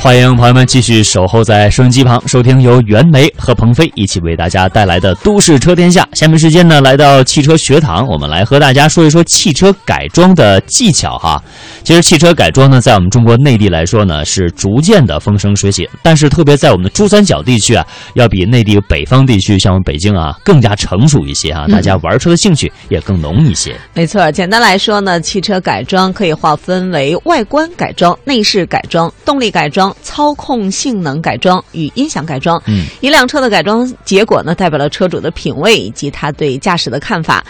欢迎朋友们继续守候在收音机旁，收听由袁梅和鹏飞一起为大家带来的《都市车天下》。下面时间呢，来到汽车学堂，我们来和大家说一说汽车改装的技巧哈。其实汽车改装呢，在我们中国内地来说呢，是逐渐的风生水起，但是特别在我们的珠三角地区啊，要比内地北方地区，像我们北京啊，更加成熟一些啊，大家玩车的兴趣也更浓一些。没错，简单来说呢，汽车改装可以划分为外观改装、内饰改装、动力改装、操控性能改装与音响改装。嗯，一辆车的改装结果呢，代表了车主的品味以及他对驾驶的看法。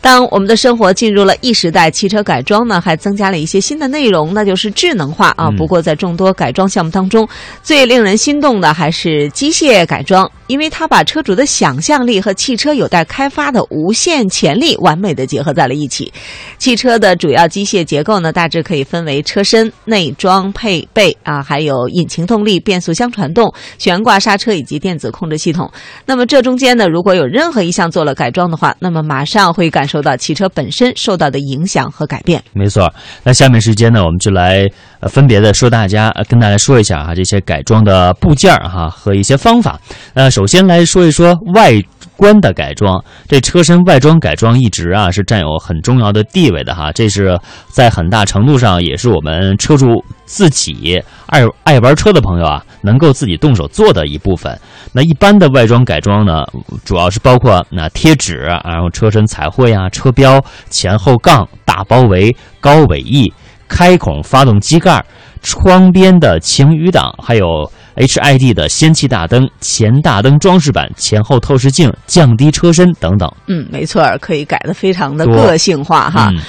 当我们的生活进入了 E 时代，汽车改装呢还增加了一些新的内容，那就是智能化啊。嗯不过在众多改装项目当中，最令人心动的还是机械改装，因为它把车主的想象力和汽车有待开发的无限潜力完美的结合在了一起。汽车的主要机械结构呢，大致可以分为车身、内装配备啊，还有引擎动力、变速箱传动、悬挂刹车以及电子控制系统。那么这中间呢，如果有任何一项做了改装的话，那么马上会感受到汽车本身受到的影响和改变。没错，那下面时间呢，我们就来呃分别的说大家呃跟大家说一下哈这些改装的部件儿哈和一些方法。那，首先来说一说外观的改装，这车身外装改装一直啊是占有很重要的地位的哈，这是在很大程度上也是我们车主自己爱爱玩车的朋友啊能够自己动手做的一部分。那一般的外装改装呢，主要是包括那贴纸，然后车身彩绘啊、车标、前后杠、大包围、高尾翼、开孔发动机盖、窗边的晴雨挡，还有 HID 的氙气大灯、前大灯装饰板、前后透视镜、降低车身等等。嗯，没错儿，可以改的非常的个性化哈。嗯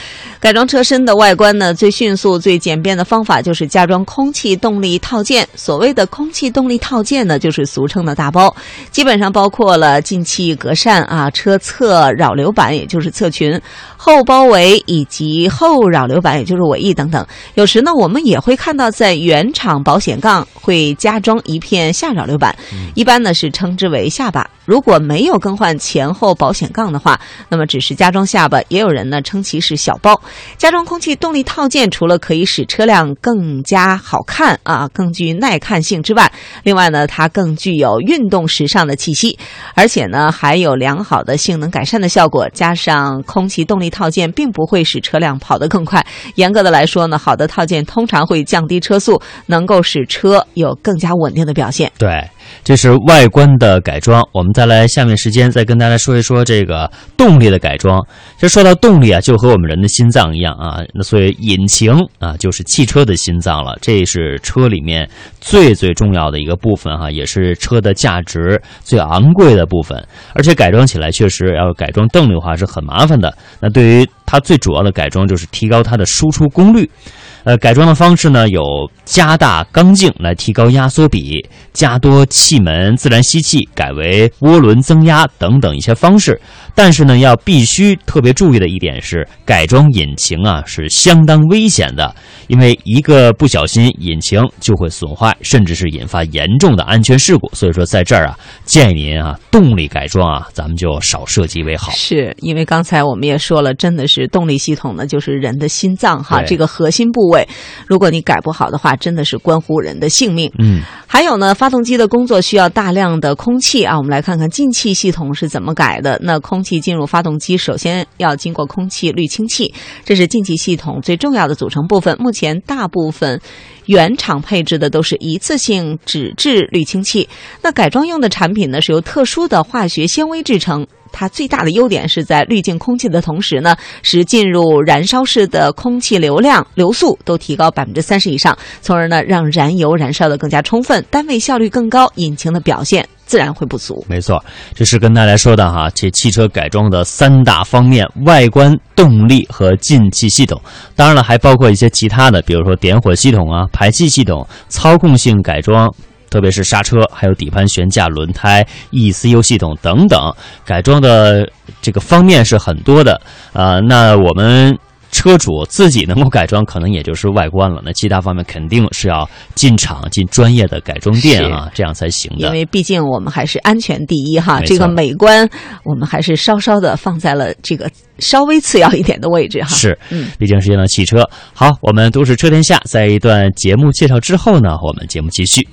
改装车身的外观呢，最迅速、最简便的方法就是加装空气动力套件。所谓的空气动力套件呢，就是俗称的大包，基本上包括了进气格栅啊、车侧扰流板，也就是侧裙、后包围以及后扰流板，也就是尾翼等等。有时呢，我们也会看到在原厂保险杠会加装一片下扰流板，一般呢是称之为下巴。如果没有更换前后保险杠的话，那么只是加装下巴，也有人呢称其是小包。加装空气动力套件，除了可以使车辆更加好看啊，更具耐看性之外，另外呢，它更具有运动时尚的气息，而且呢，还有良好的性能改善的效果。加上空气动力套件，并不会使车辆跑得更快。严格的来说呢，好的套件通常会降低车速，能够使车有更加稳稳定的表现。对，这是外观的改装。我们再来下面时间再跟大家说一说这个动力的改装。这说到动力啊，就和我们人的心脏一样啊，那所以引擎啊就是汽车的心脏了，这是车里面最最重要的一个部分哈、也是车的价值最昂贵的部分。而且改装起来确实要改装动力的话是很麻烦的。那对于它最主要的改装就是提高它的输出功率。呃，改装的方式呢有加大缸径来提高压缩比，加多气门自然吸气改为涡轮增压等等一些方式。但是呢，要必须特别注意的一点是，改装引擎啊是相当危险的，因为一个不小心，引擎就会损坏，甚至是引发严重的安全事故。所以说，在这儿啊，建议您啊，动力改装啊，咱们就少涉及为好。是因为刚才我们也说了，真的是动力系统呢，就是人的心脏哈，这个核心部位，如果你改不好的话，真的是关乎人的性命。嗯，还有呢，发动机的工作需要大量的空气啊，我们来看看进气系统是怎么改的。那空气进入发动机，首先要经过空气滤清器，这是进气系统最重要的组成部分。目前大部分原厂配置的都是一次性纸质滤清器，那改装用的产品呢，是由特殊的化学纤维制成。它最大的优点是在滤净空气的同时呢，使进入燃烧室的空气流量、流速都提高百分之三十以上，从而呢让燃油燃烧的更加充分，单位效率更高，引擎的表现自然会不足。没错，这是跟大家说的哈，这汽车改装的三大方面：外观、动力和进气系统。当然了，还包括一些其他的，比如说点火系统啊、排气系统、操控性改装。特别是刹车，还有底盘、悬架、轮胎、ECU 系统等等，改装的这个方面是很多的。呃，那我们车主自己能够改装，可能也就是外观了。那其他方面肯定是要进厂进专业的改装店啊，这样才行的。因为毕竟我们还是安全第一哈，这个美观我们还是稍稍的放在了这个稍微次要一点的位置哈。是，嗯，毕竟是一辆汽车。好，我们都市车天下，在一段节目介绍之后呢，我们节目继续。